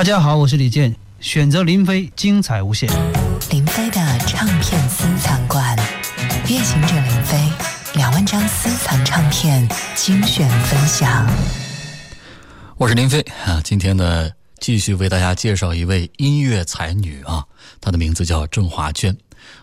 大家好，我是李健，选择林飞，精彩无限。林飞的唱片私藏馆，夜行者林飞，两万张私藏唱片精选分享。我是林飞啊，今天呢，继续为大家介绍一位音乐才女啊，她的名字叫郑华娟。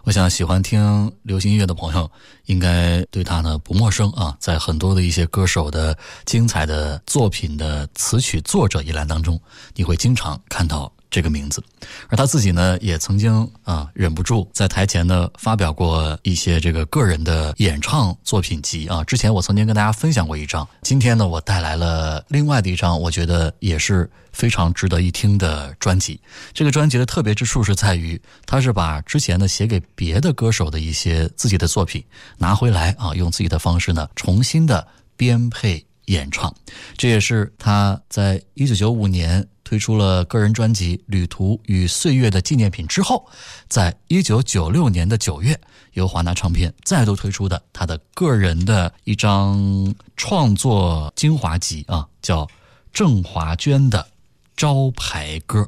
我想喜欢听流行音乐的朋友，应该对他呢不陌生啊。在很多的一些歌手的精彩的作品的词曲作者一栏当中，你会经常看到这个名字。而他自己呢，也曾经啊忍不住在台前呢发表过一些这个个人的演唱作品集啊。之前我曾经跟大家分享过一张，今天呢我带来了另外的一张，我觉得也是。非常值得一听的专辑。这个专辑的特别之处是在于，他是把之前的写给别的歌手的一些自己的作品拿回来啊，用自己的方式呢重新的编配演唱。这也是他在一九九五年推出了个人专辑《旅途与岁月的纪念品》之后，在一九九六年的九月，由华纳唱片再度推出的他的个人的一张创作精华集啊，叫郑华娟的。招牌歌。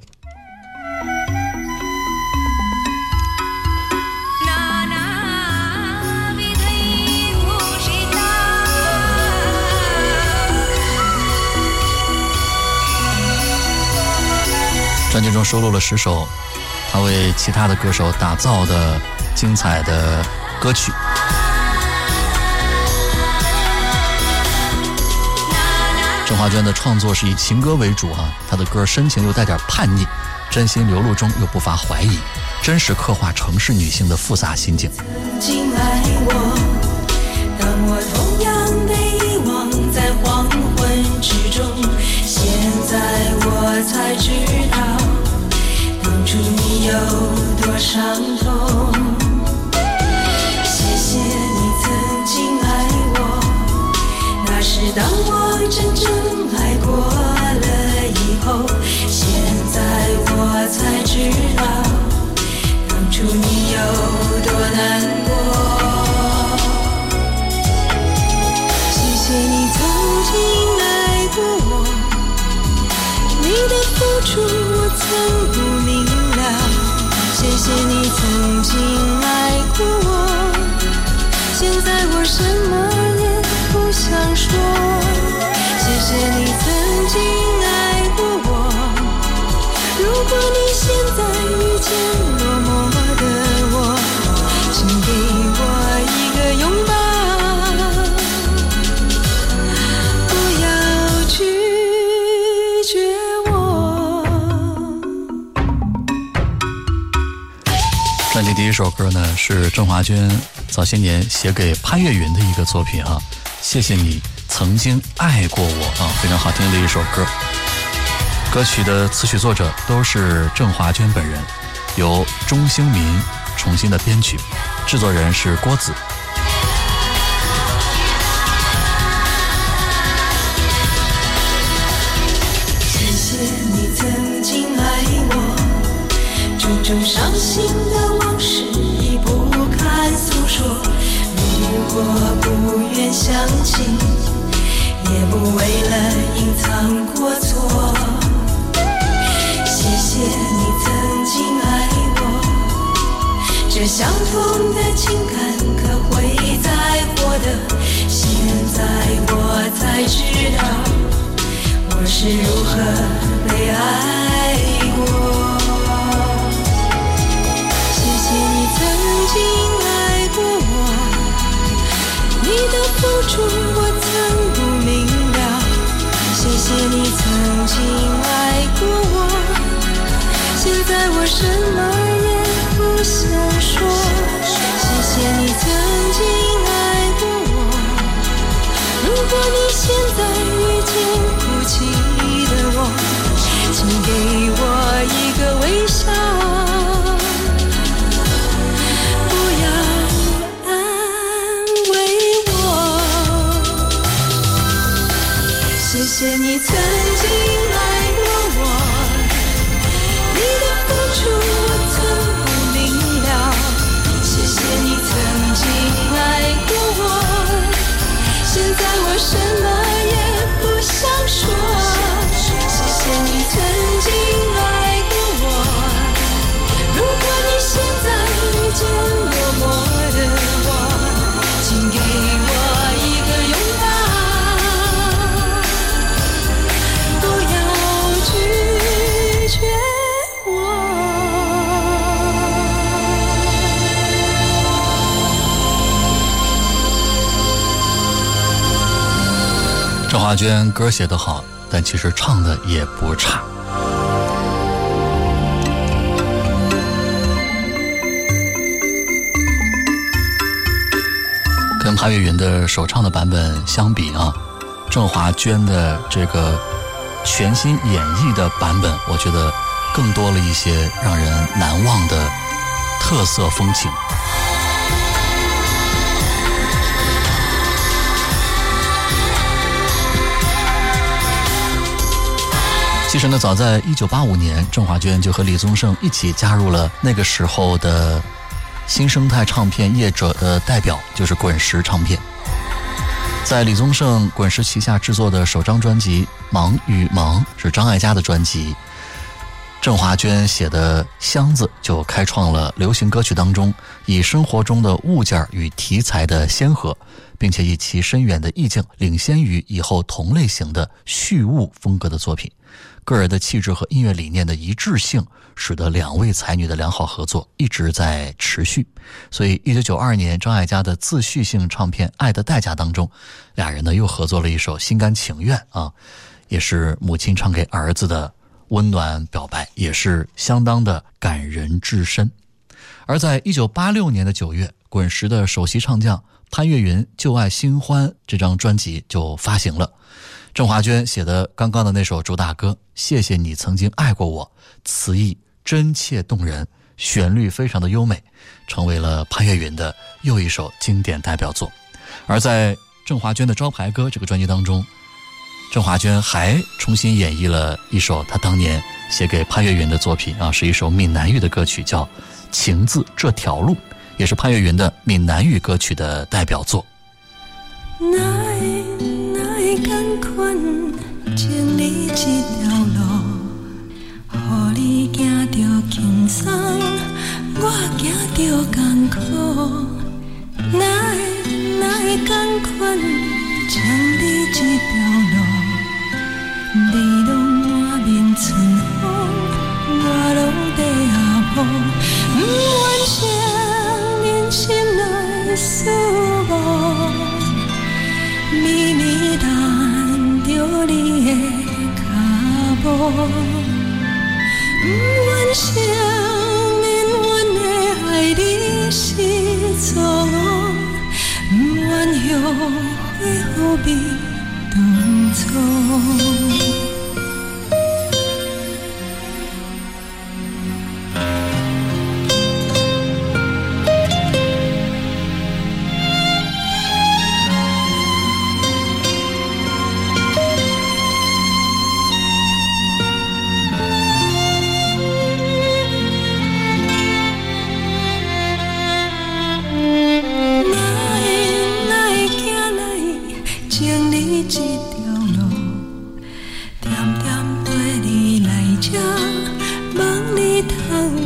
专辑中收录了十首他为其他的歌手打造的精彩的歌曲。郑华娟的创作是以情歌为主啊，她的歌深情又带点叛逆，真心流露中又不乏怀疑，真实刻画城市女性的复杂心境。曾经爱我，之中，现在我才知道，当初你有多伤痛。谢谢你曾经爱我，那是当我真正爱过了以后。现在我才知道，当初。你有多难曾经爱过我，现在我什么也不想说。谢谢你这首歌呢是郑华娟早些年写给潘越云的一个作品啊，谢谢你曾经爱过我啊，非常好听的一首歌。歌曲的词曲作者都是郑华娟本人，由钟兴民重新的编曲，制作人是郭子。谢谢你曾经爱我，种种伤心的。我我不愿相信，也不为了隐藏过错。谢谢你曾经爱我，这相同的情感可会再获得？现在我才知道，我是如何被爱付出我曾不明了，谢谢你曾经爱过我，现在我什么华娟歌写得好，但其实唱的也不差。跟潘越云的首唱的版本相比啊，郑华娟的这个全新演绎的版本，我觉得更多了一些让人难忘的特色风情。其实呢，早在一九八五年，郑华娟就和李宗盛一起加入了那个时候的。新生态唱片业者的代表就是滚石唱片，在李宗盛、滚石旗下制作的首张专辑《忙与忙》是张艾嘉的专辑，郑华娟写的《箱子》就开创了流行歌曲当中以生活中的物件与题材的先河，并且以其深远的意境领先于以后同类型的序物风格的作品。个人的气质和音乐理念的一致性，使得两位才女的良好合作一直在持续。所以，一九九二年张艾嘉的自序性唱片《爱的代价》当中，俩人呢又合作了一首《心甘情愿》啊，也是母亲唱给儿子的温暖表白，也是相当的感人至深。而在一九八六年的九月，滚石的首席唱将潘越云《旧爱新欢》这张专辑就发行了。郑华娟写的刚刚的那首主打歌《谢谢你曾经爱过我》，词意真切动人，旋律非常的优美，成为了潘越云的又一首经典代表作。而在郑华娟的招牌歌这个专辑当中，郑华娟还重新演绎了一首她当年写给潘越云的作品啊，是一首闽南语的歌曲，叫《情字这条路》，也是潘越云的闽南语歌曲的代表作。同款经历这条路，予你行着轻松，我行着艰苦。哪会哪会同款经历这条路，你拢满面春风，我拢在下坡，不愿承认心内思慕，秘密谈。着你的脚步，不愿承认阮的爱你是错误，不愿后悔何必当初。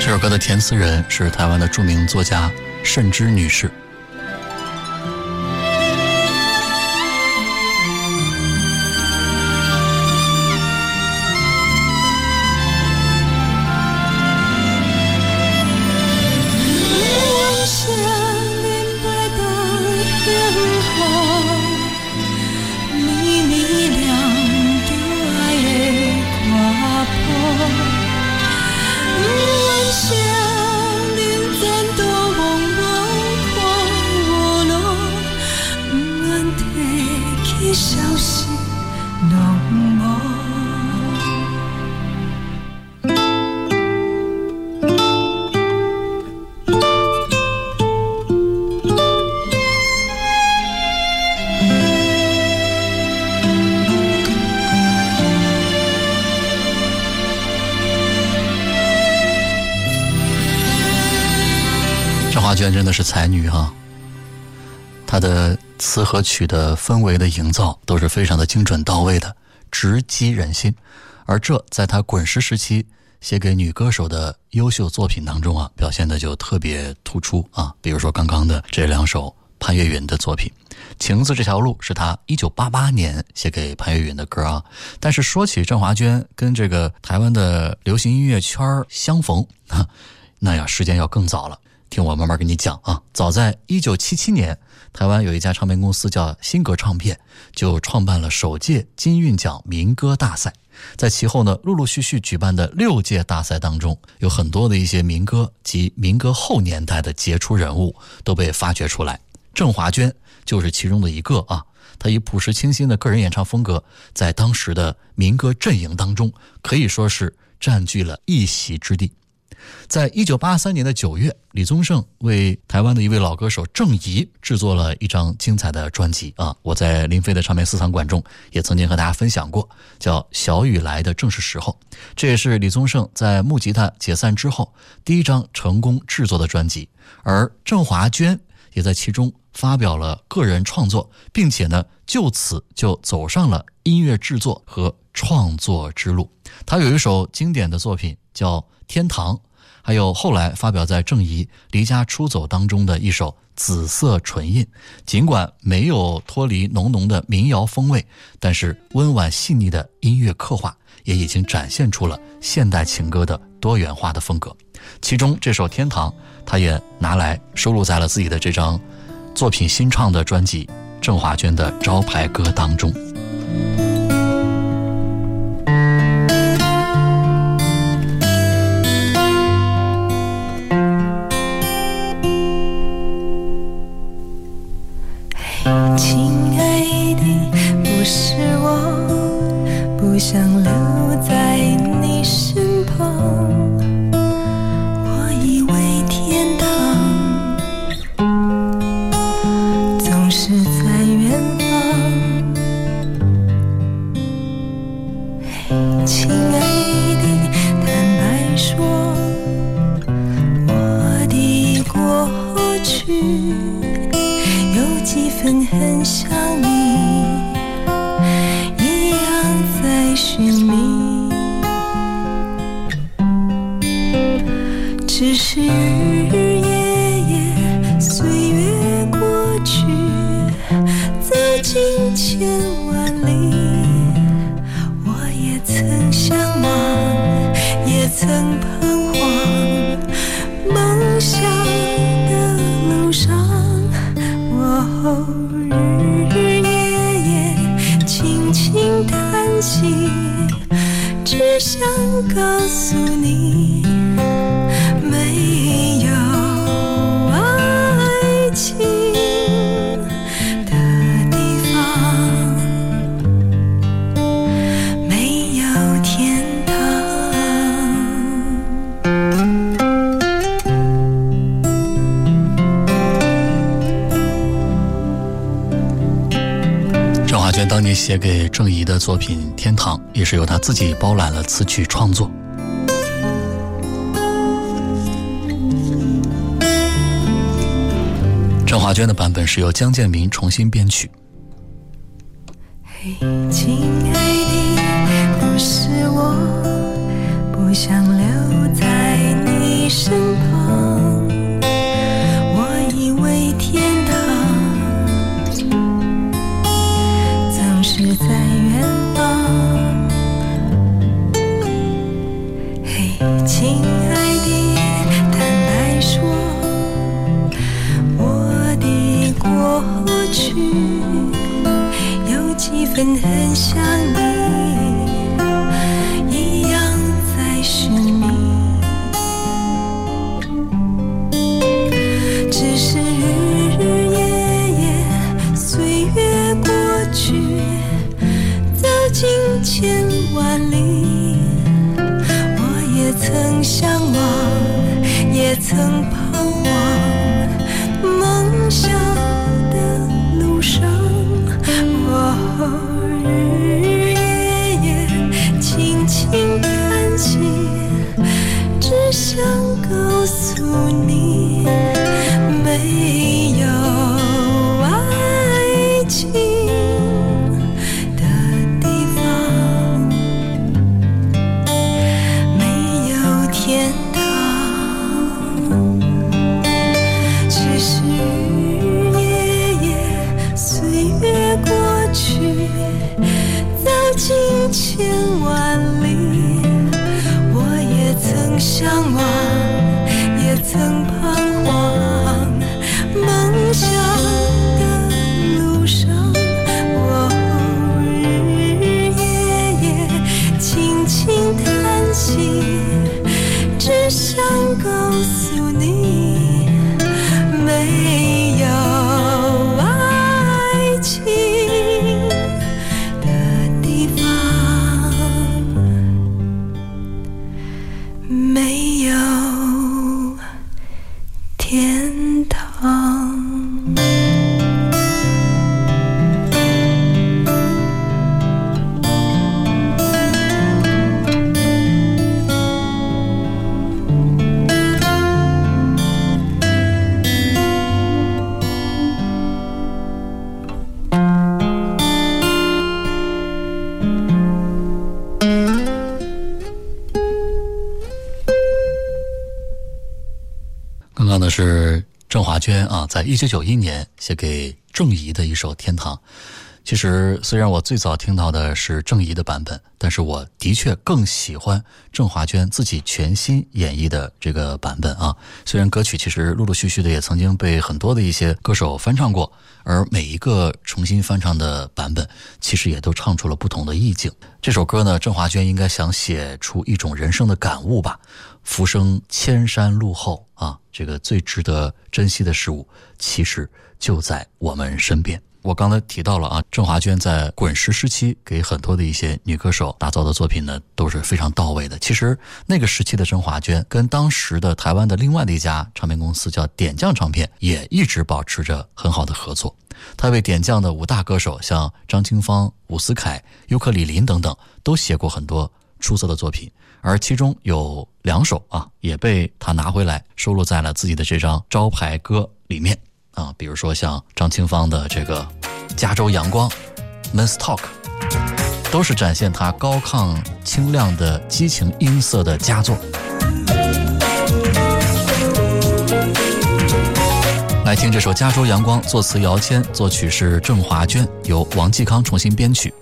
这首歌的填词人是台湾的著名作家慎之女士。华娟真的是才女哈，她的词和曲的氛围的营造都是非常的精准到位的，直击人心。而这在她滚石时期写给女歌手的优秀作品当中啊，表现的就特别突出啊。比如说刚刚的这两首潘越云的作品，《情字这条路》是她一九八八年写给潘越云的歌啊。但是说起郑华娟跟这个台湾的流行音乐圈相逢，那呀时间要更早了。听我慢慢跟你讲啊，早在一九七七年，台湾有一家唱片公司叫新格唱片，就创办了首届金韵奖民歌大赛。在其后呢，陆陆续续举办的六届大赛当中，有很多的一些民歌及民歌后年代的杰出人物都被发掘出来。郑华娟就是其中的一个啊。她以朴实清新的个人演唱风格，在当时的民歌阵营当中，可以说是占据了一席之地。在一九八三年的九月，李宗盛为台湾的一位老歌手郑怡制作了一张精彩的专辑啊！我在林飞的唱片私藏馆中也曾经和大家分享过，叫《小雨来的正是时候》，这也是李宗盛在木吉他解散之后第一张成功制作的专辑，而郑华娟也在其中发表了个人创作，并且呢，就此就走上了音乐制作和创作之路。他有一首经典的作品叫《天堂》。还有后来发表在郑怡离家出走当中的一首《紫色唇印》，尽管没有脱离浓浓的民谣风味，但是温婉细腻的音乐刻画也已经展现出了现代情歌的多元化的风格。其中这首《天堂》，他也拿来收录在了自己的这张作品新创的专辑《郑华娟的招牌歌》当中。当年写给郑怡的作品《天堂》也是由他自己包揽了词曲创作。郑华娟的版本是由江建明重新编曲。嘿，在一九九一年写给郑怡的一首《天堂》。其实，虽然我最早听到的是郑怡的版本，但是我的确更喜欢郑华娟自己全新演绎的这个版本啊。虽然歌曲其实陆陆续续的也曾经被很多的一些歌手翻唱过，而每一个重新翻唱的版本，其实也都唱出了不同的意境。这首歌呢，郑华娟应该想写出一种人生的感悟吧。浮生千山路后，这个最值得珍惜的事物，其实就在我们身边。我刚才提到了啊，郑华娟在滚石时期给很多的一些女歌手打造的作品呢，都是非常到位的。其实那个时期的郑华娟跟当时的台湾的另外的一家唱片公司叫点将唱片，也一直保持着很好的合作。她为点将的五大歌手，像张清芳、伍思凯、尤克里林等等，都写过很多出色的作品。而其中有两首啊，也被他拿回来收录在了自己的这张招牌歌里面啊，比如说像张清芳的这个《加州阳光》，Men's Talk，都是展现他高亢清亮的激情音色的佳作。来听这首《加州阳光》，作词姚谦，作曲是郑华娟，由王继康重新编曲。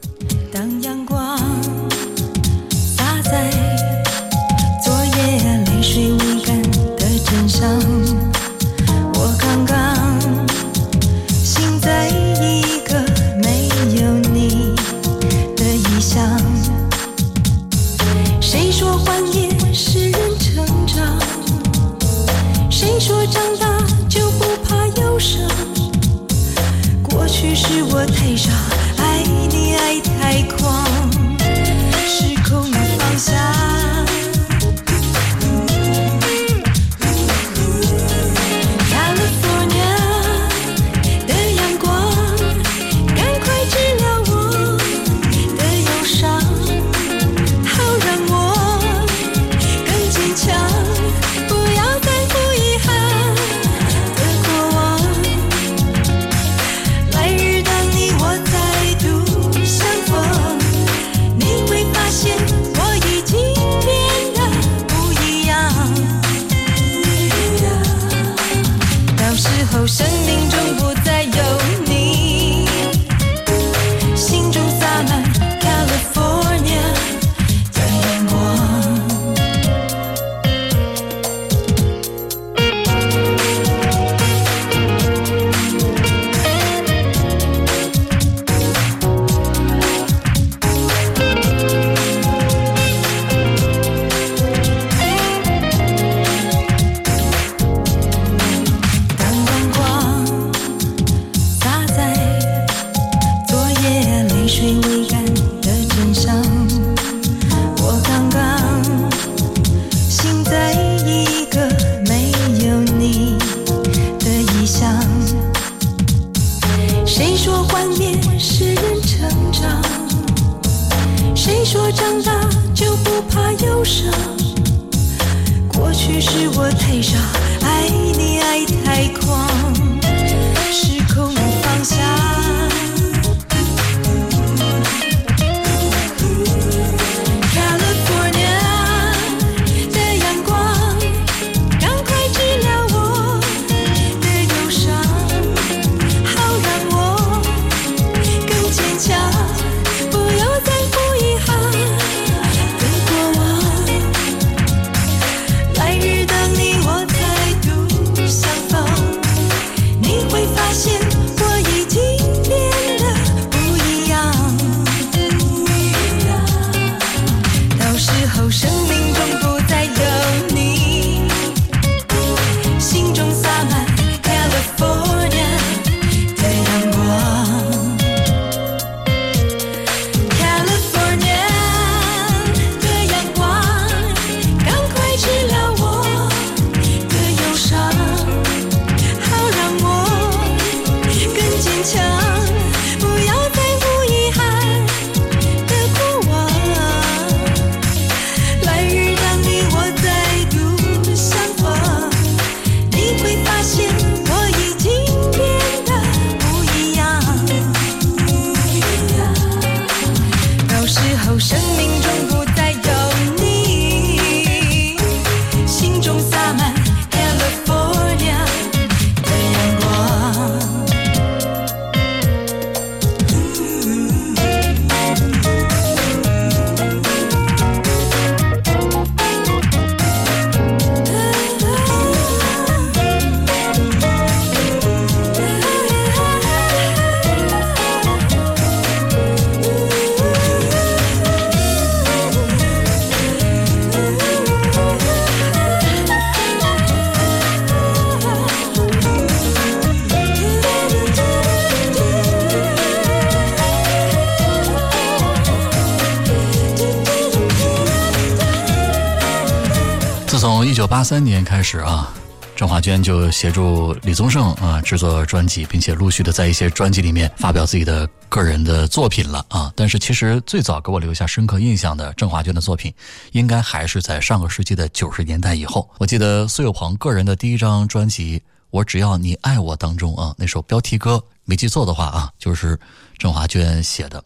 从一九八三年开始啊，郑华娟就协助李宗盛啊制作专辑，并且陆续的在一些专辑里面发表自己的个人的作品了啊。但是其实最早给我留下深刻印象的郑华娟的作品，应该还是在上个世纪的九十年代以后。我记得苏有朋个人的第一张专辑《我只要你爱我》当中啊，那首标题歌没记错的话啊，就是郑华娟写的。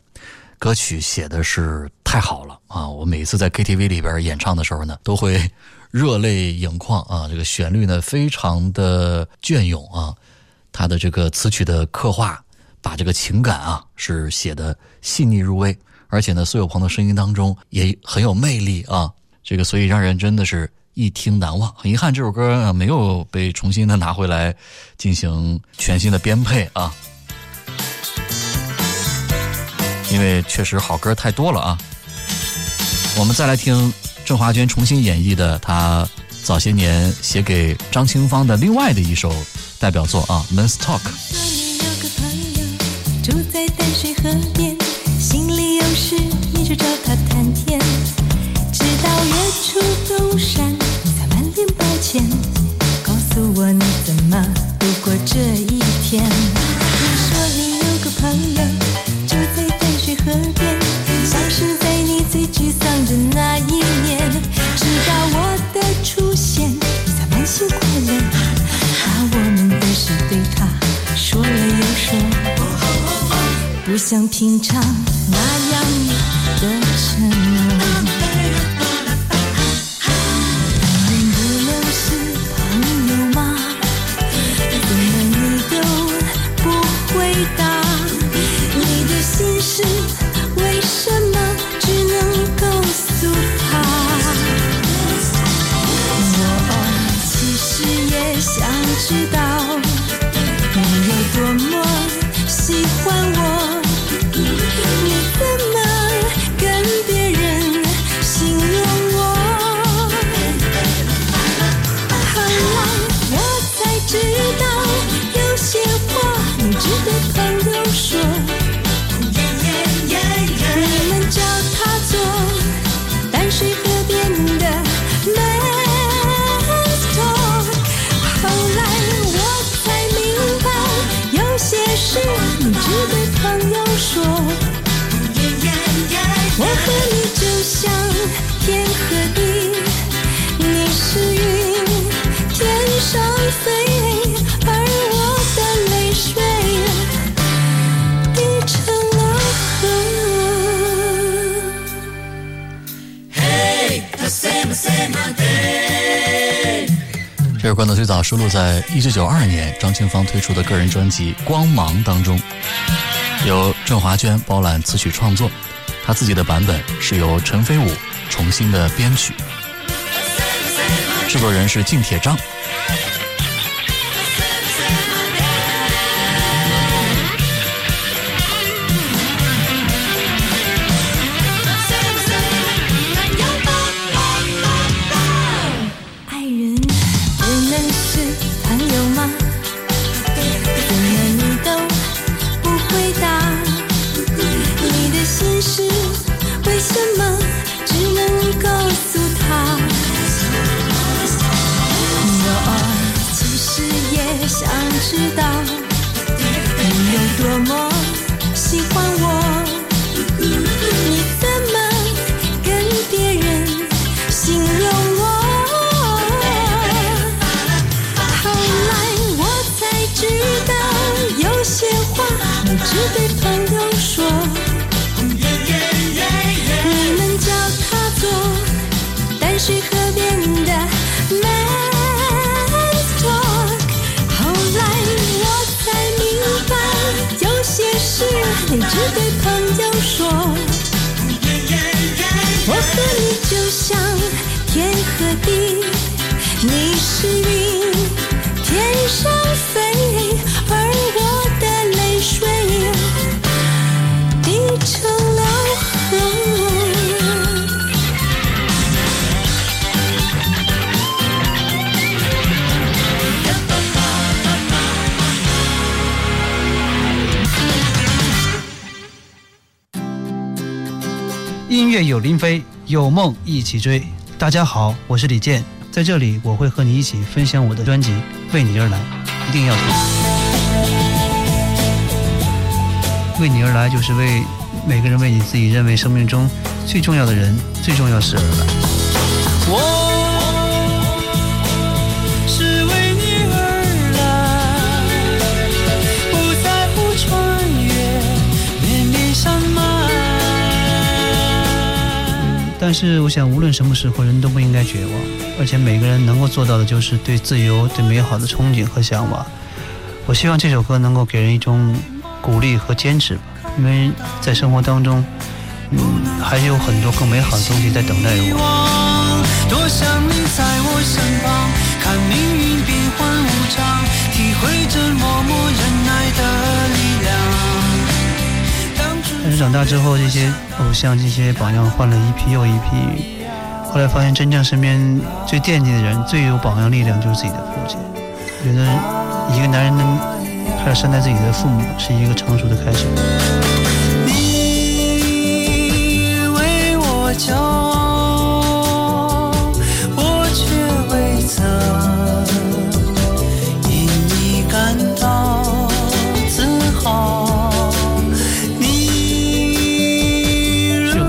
歌曲写的是太好了啊！我每次在 KTV 里边演唱的时候呢，都会热泪盈眶啊！这个旋律呢，非常的隽永啊，他的这个词曲的刻画，把这个情感啊是写的细腻入微，而且呢，苏有朋的声音当中也很有魅力啊！这个所以让人真的是一听难忘。很遗憾，这首歌没有被重新的拿回来进行全新的编配啊。因为确实好歌太多了啊。我们再来听郑华娟重新演绎的她早些年写给张清芳的另外的一首代表作啊，《Men's Talk》。说你有个朋友住在淡水河边，心里有事你就找他谈天，直到月出东山，你才满脸抱歉，告诉我你怎么度过这一天。不像平常那样的沉。收录在一九九二年张清芳推出的个人专辑《光芒》当中，由郑华娟包揽词曲创作，她自己的版本是由陈飞武重新的编曲，制作人是靳铁章。起追。大家好，我是李健，在这里我会和你一起分享我的专辑《为你而来》，一定要听。为你而来，就是为每个人为你自己认为生命中最重要的人、最重要事而来。但是，我想，无论什么时候，人都不应该绝望，而且每个人能够做到的，就是对自由、对美好的憧憬和向往。我希望这首歌能够给人一种鼓励和坚持吧，因为在生活当中，还是有很多更美好的东西在等待着我。多想你在我身旁，看命运变幻无常，体会着默默忍耐的力量。但是长大之后，这些偶像、这些榜样换了一批又一批，后来发现，真正身边最惦记的人、最有榜样力量，就是自己的父亲。觉得，一个男人能开始善待自己的父母，是一个成熟的开始。你为我骄傲，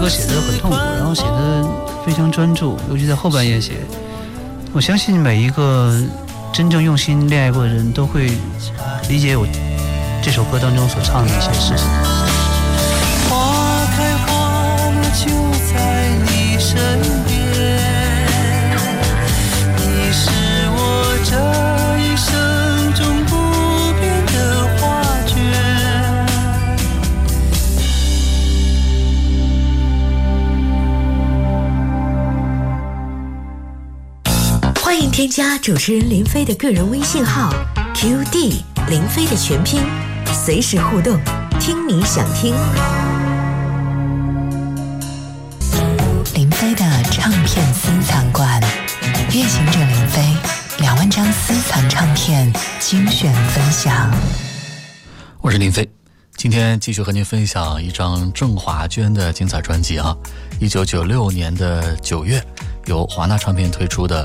歌写的很痛苦，然后写的非常专注，尤其在后半夜写。我相信每一个真正用心恋爱过的人都会理解我这首歌当中所唱的一些事情。欢迎添加主持人林飞的个人微信号 QD 林飞的全拼，随时互动，听你想听。林飞的唱片私藏馆，夜行者林飞两万张私藏唱片精选分享。我是林飞，今天继续和您分享一张郑华娟的精彩专辑啊！一九九六年的九月，由华纳唱片推出的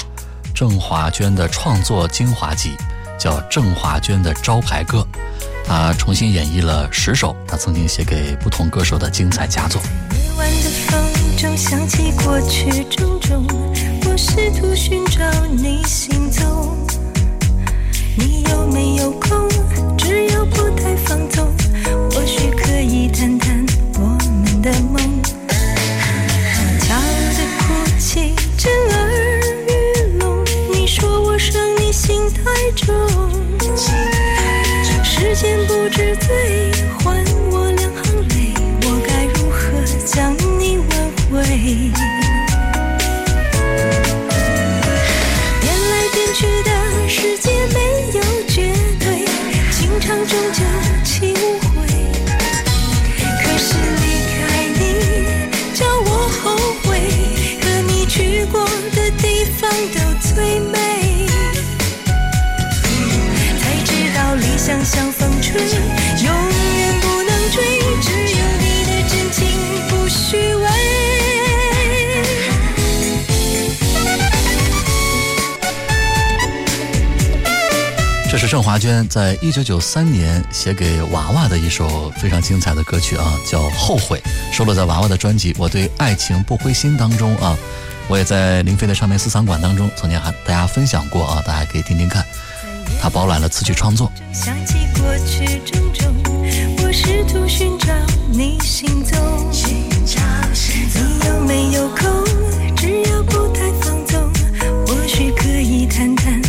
郑华娟的创作精华集，叫《郑华娟的招牌歌》。她重新演绎了十首她曾经写给不同歌手的精彩佳作。夜晚的风中想起过去种种，我试图寻找你行踪。你有没有空？只要不太放纵，或许可以谈谈我们的梦。中，时间不知醉，这是郑华娟在一九九三年写给娃娃的一首非常精彩的歌曲啊，叫《后悔》，收录在娃娃的专辑《我对爱情不灰心》当中啊。我也在林飞的唱片私藏馆当中曾经和大家分享过啊，大家可以听听看。他包揽了词曲创作，想起过去种种，我试图寻找你行踪。你有没有空？只要不太放纵，或许可以谈谈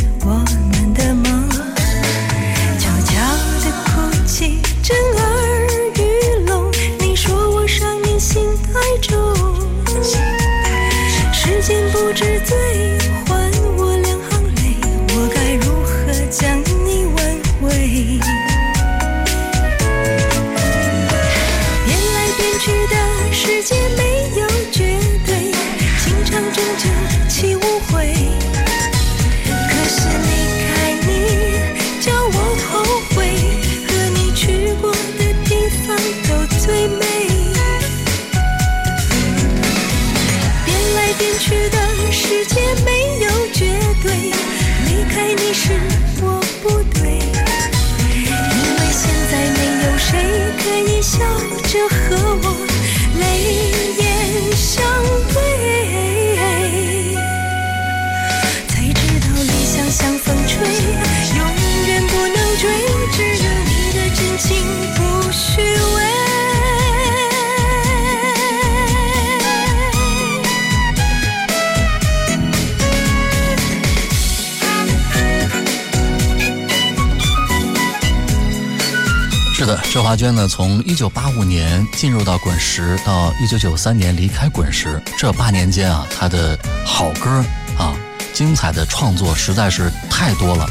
是的，周华娟呢，从一九八五年进入到滚石，到一九九三年离开滚石，这八年间啊，她的好歌啊，精彩的创作实在是太多了。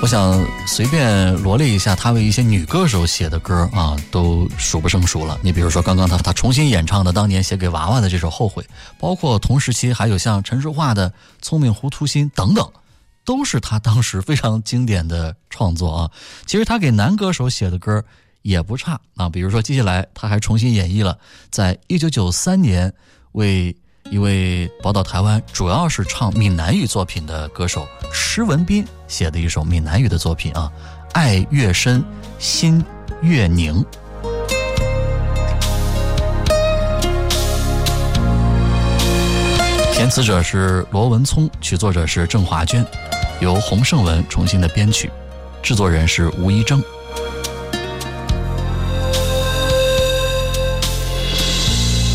我想随便罗列一下，她为一些女歌手写的歌啊，都数不胜数了。你比如说，刚刚她她重新演唱的当年写给娃娃的这首《后悔》，包括同时期还有像陈淑桦的《聪明糊涂心》等等。都是他当时非常经典的创作啊。其实他给男歌手写的歌也不差啊，比如说接下来他还重新演绎了，在一九九三年为一位宝岛台湾主要是唱闽南语作品的歌手施文斌写的一首闽南语的作品啊，《爱越深，心越宁》。填词者是罗文聪，曲作者是郑华娟。由洪胜文重新的编曲，制作人是吴一征。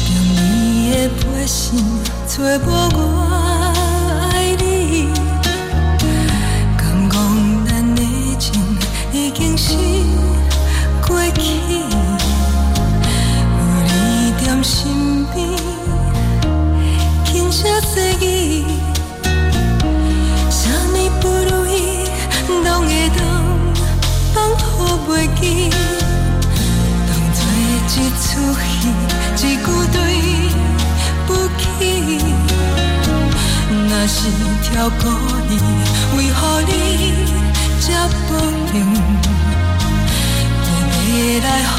用你的背心找无我是跳过你，为何你这保留？会来放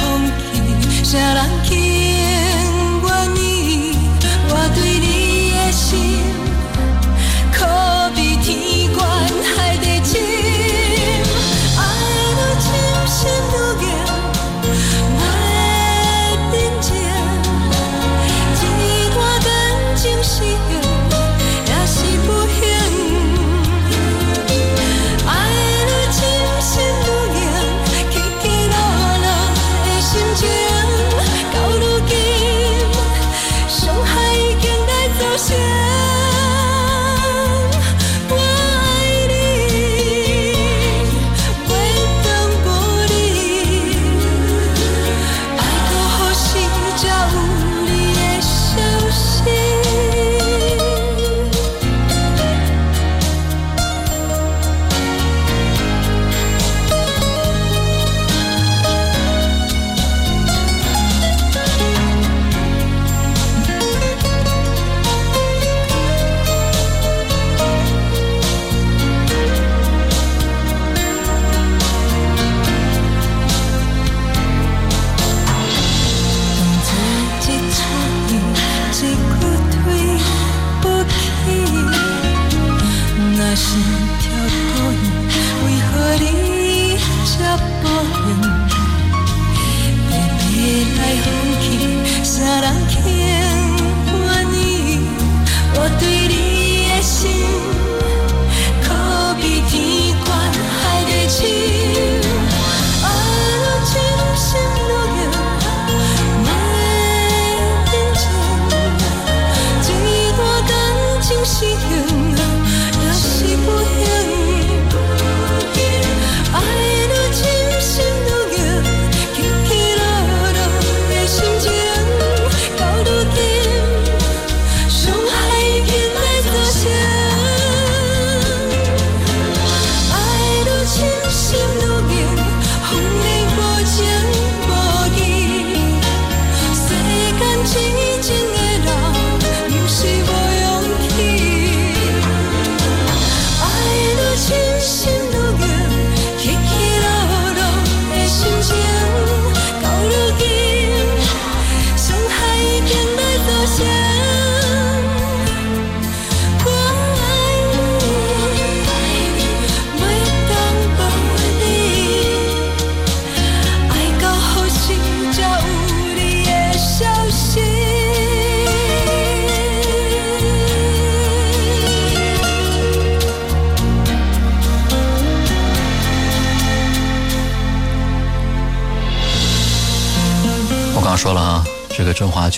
弃，谁人去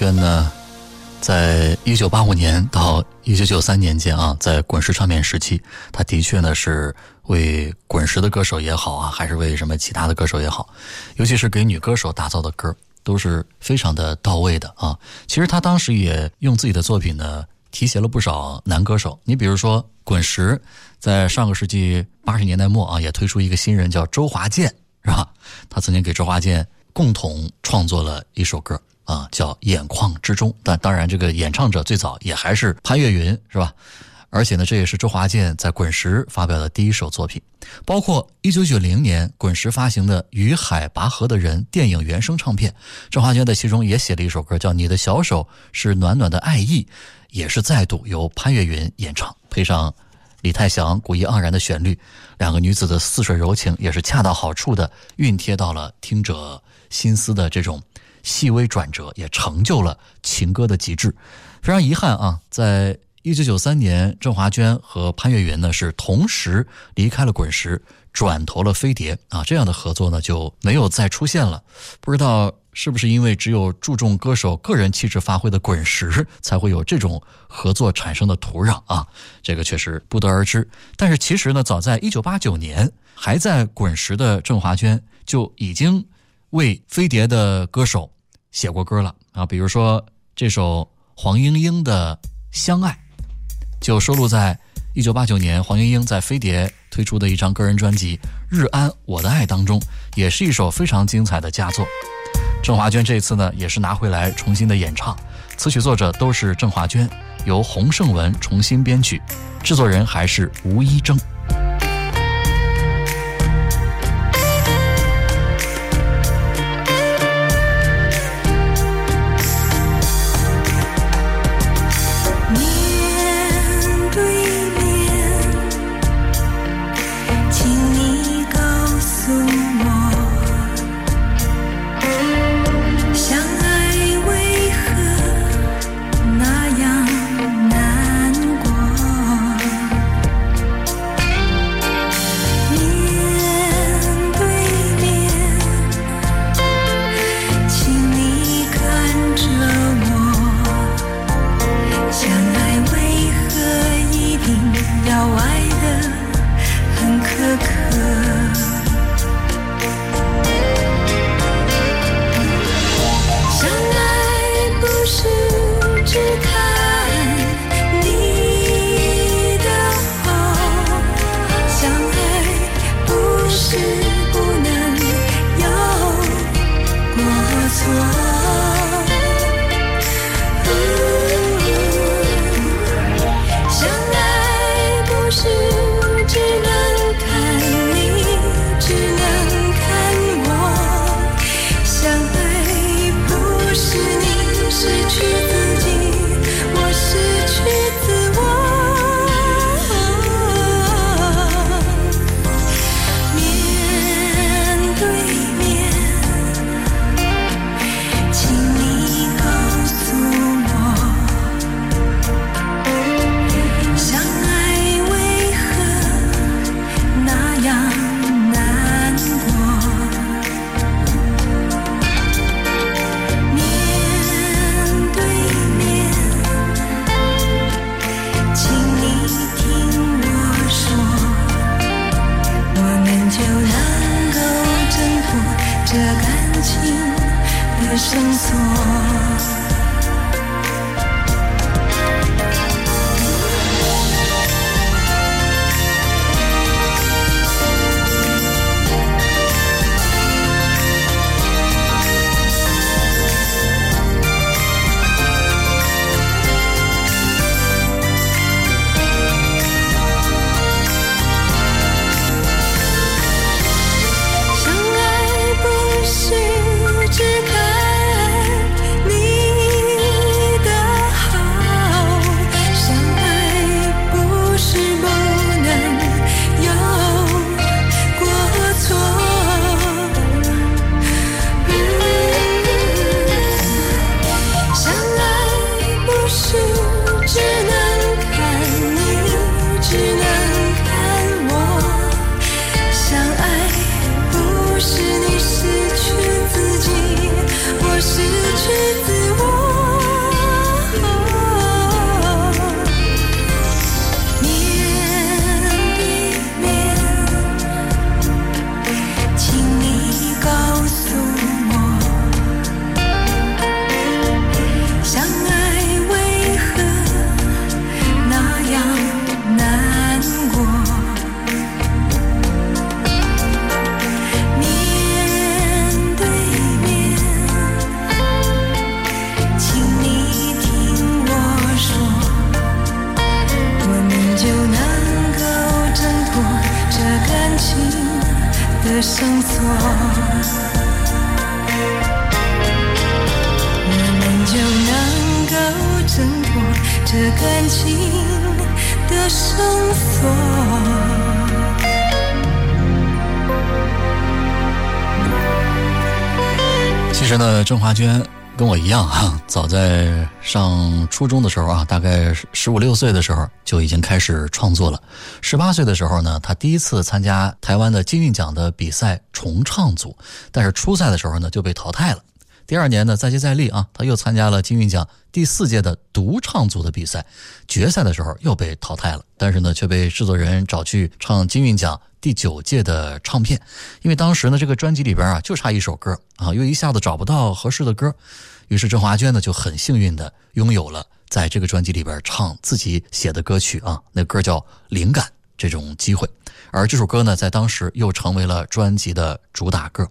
郑华娟呢，在一九八五年到一九九三年间啊，在滚石唱片时期，他的确呢是为滚石的歌手也好啊，还是为什么其他的歌手也好，尤其是给女歌手打造的歌，都是非常的到位的啊。其实他当时也用自己的作品呢，提携了不少男歌手。你比如说，滚石在上个世纪八十年代末啊，也推出一个新人叫周华健，是吧？他曾经给周华健。共同创作了一首歌啊，叫《眼眶之中》。但当然，这个演唱者最早也还是潘越云，是吧？而且呢，这也是周华健在滚石发表的第一首作品。包括一九九零年滚石发行的《与海拔河的人》电影原声唱片，周华健在其中也写了一首歌，叫《你的小手是暖暖的爱意》，也是再度由潘越云演唱，配上李泰祥古意盎然的旋律，两个女子的似水柔情也是恰到好处的熨贴到了听者。心思的这种细微转折，也成就了情歌的极致。非常遗憾啊，在一九九三年，郑华娟和潘越云呢是同时离开了滚石，转投了飞碟啊，这样的合作呢就没有再出现了。不知道是不是因为只有注重歌手个人气质发挥的滚石，才会有这种合作产生的土壤啊？这个确实不得而知。但是其实呢，早在一九八九年，还在滚石的郑华娟就已经。为飞碟的歌手写过歌了啊，比如说这首黄莺莺的《相爱》，就收录在一九八九年黄莺莺在飞碟推出的一张个人专辑《日安我的爱》当中，也是一首非常精彩的佳作。郑华娟这次呢，也是拿回来重新的演唱，词曲作者都是郑华娟，由洪胜文重新编曲，制作人还是吴一征。绳索的绳索，我们就能够挣脱这感情的绳索。其实呢，郑华娟跟我一样哈，早在上初中的时候啊，大概十五六岁的时候就已经开始创作了。十八岁的时候呢，他第一次参加台湾的金韵奖的比赛重唱组，但是初赛的时候呢就被淘汰了。第二年呢，再接再厉啊，他又参加了金韵奖第四届的独唱组的比赛，决赛的时候又被淘汰了，但是呢却被制作人找去唱金韵奖第九届的唱片，因为当时呢这个专辑里边啊就差一首歌啊，又一下子找不到合适的歌，于是郑华娟呢就很幸运的拥有了在这个专辑里边唱自己写的歌曲啊，那歌叫《灵感》这种机会，而这首歌呢在当时又成为了专辑的主打歌。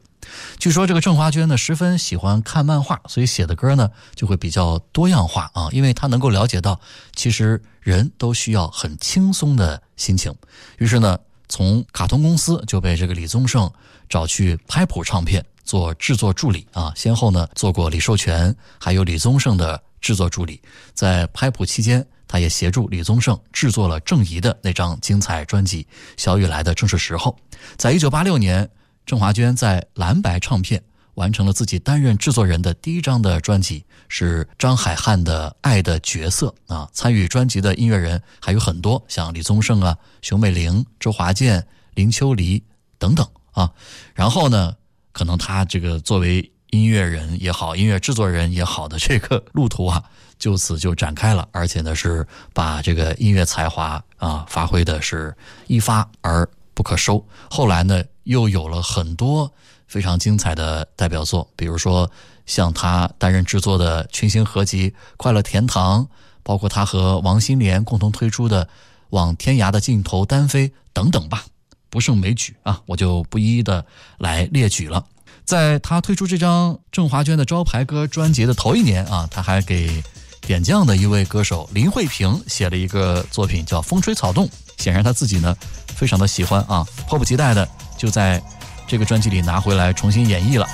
据说这个郑华娟呢十分喜欢看漫画，所以写的歌呢就会比较多样化啊，因为她能够了解到，其实人都需要很轻松的心情。于是呢，从卡通公司就被这个李宗盛找去拍谱唱片做制作助理啊，先后呢做过李寿全还有李宗盛的制作助理。在拍谱期间，他也协助李宗盛制作了郑怡的那张精彩专辑《小雨来的正是时候》。在一九八六年。郑华娟在蓝白唱片完成了自己担任制作人的第一张的专辑，是张海汉的《爱的角色》啊。参与专辑的音乐人还有很多，像李宗盛啊、熊美玲、周华健、林秋离等等啊。然后呢，可能他这个作为音乐人也好，音乐制作人也好的这个路途啊，就此就展开了。而且呢，是把这个音乐才华啊发挥的是一发而不可收。后来呢。又有了很多非常精彩的代表作，比如说像他担任制作的群星合集《快乐天堂》，包括他和王心莲共同推出的《往天涯的尽头单飞》等等吧，不胜枚举啊，我就不一一的来列举了。在他推出这张郑华娟的招牌歌专辑的头一年啊，他还给点将的一位歌手林慧萍写了一个作品叫《风吹草动》，显然他自己呢非常的喜欢啊，迫不及待的。就在这个专辑里拿回来重新演绎了。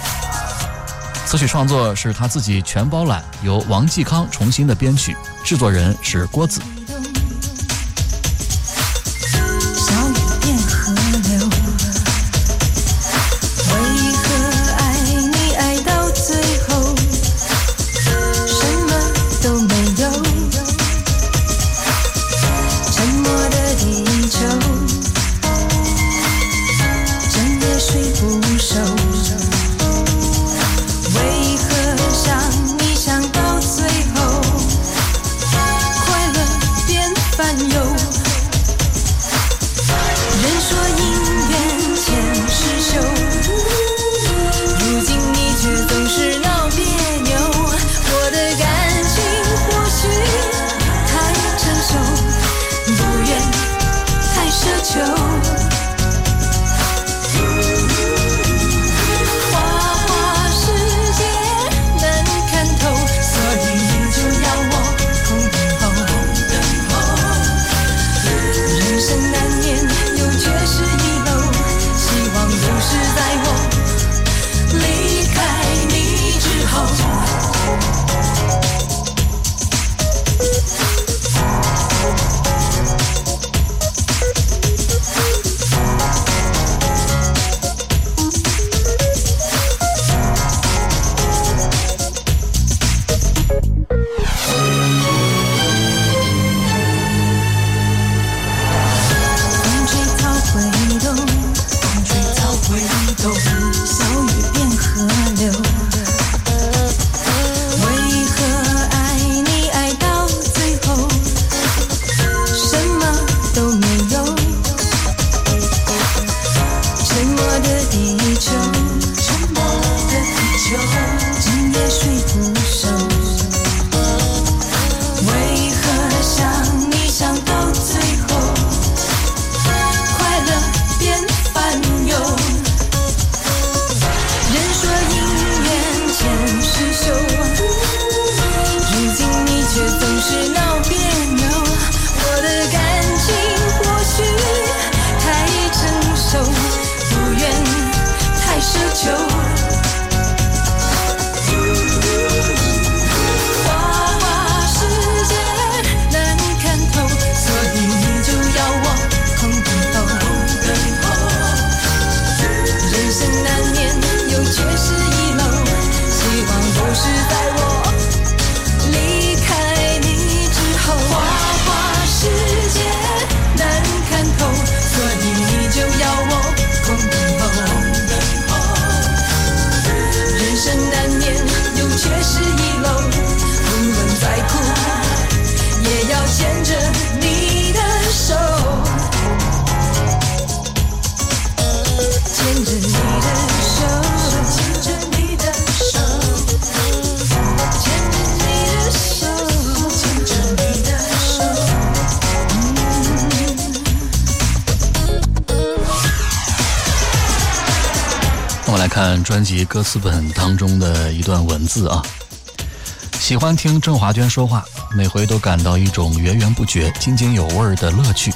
词曲创作是他自己全包揽，由王继康重新的编曲，制作人是郭子。专辑歌词本当中的一段文字啊，喜欢听郑华娟说话，每回都感到一种源源不绝、津津有味的乐趣。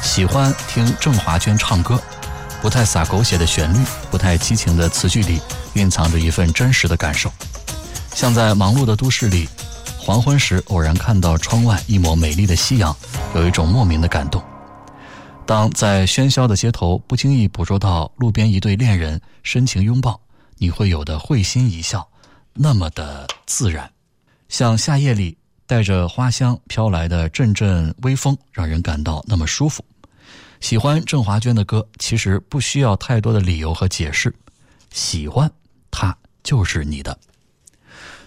喜欢听郑华娟唱歌，不太洒狗血的旋律，不太激情的词句里，蕴藏着一份真实的感受。像在忙碌的都市里，黄昏时偶然看到窗外一抹美丽的夕阳，有一种莫名的感动。当在喧嚣的街头不经意捕捉到路边一对恋人深情拥抱，你会有的会心一笑，那么的自然，像夏夜里带着花香飘来的阵阵微风，让人感到那么舒服。喜欢郑华娟的歌，其实不需要太多的理由和解释，喜欢它就是你的。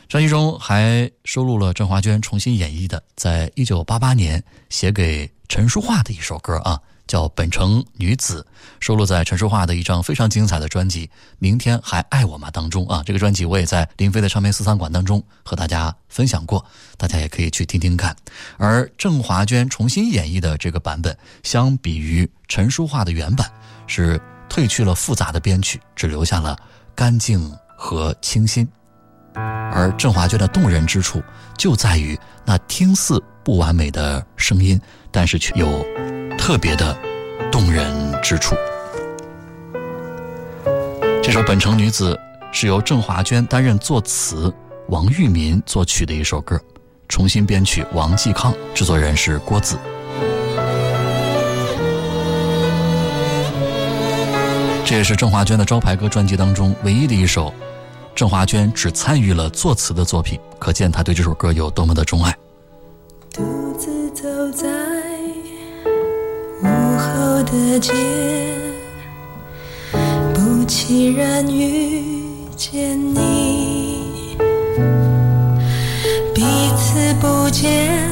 专辑中还收录了郑华娟重新演绎的，在一九八八年写给陈淑桦的一首歌啊，叫《本城女子》，收录在陈淑桦的一张非常精彩的专辑《明天还爱我吗》当中啊。这个专辑我也在林飞的唱片私藏馆当中和大家分享过，大家也可以去听听看。而郑华娟重新演绎的这个版本，相比于陈淑桦的原版，是褪去了复杂的编曲，只留下了干净和清新。而郑华娟的动人之处就在于那听似不完美的声音，但是却有特别的动人之处。这首《本城女子》是由郑华娟担任作词，王玉民作曲的一首歌，重新编曲王继康，制作人是郭子。这也是郑华娟的招牌歌专辑当中唯一的一首。郑华娟只参与了作词的作品，可见她对这首歌有多么的钟爱。的街，不期然遇见你，彼此不见。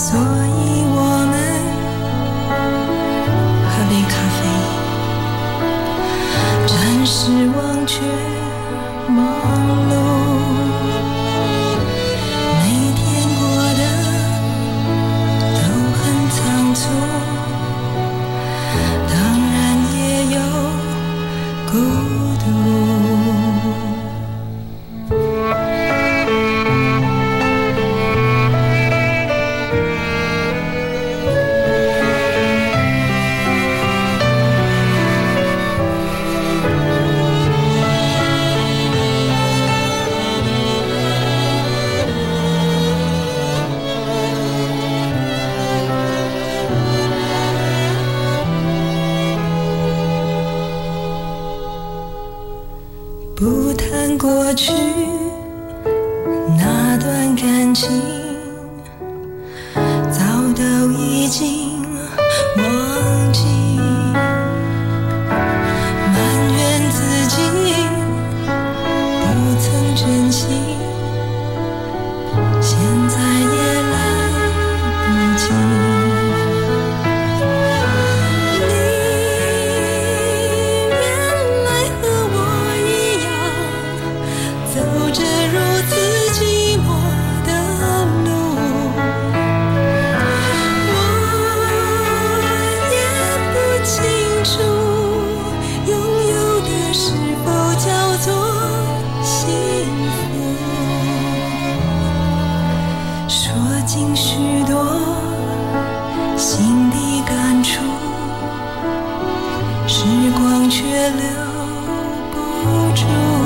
所以尽许多心的感触。时光却留不住。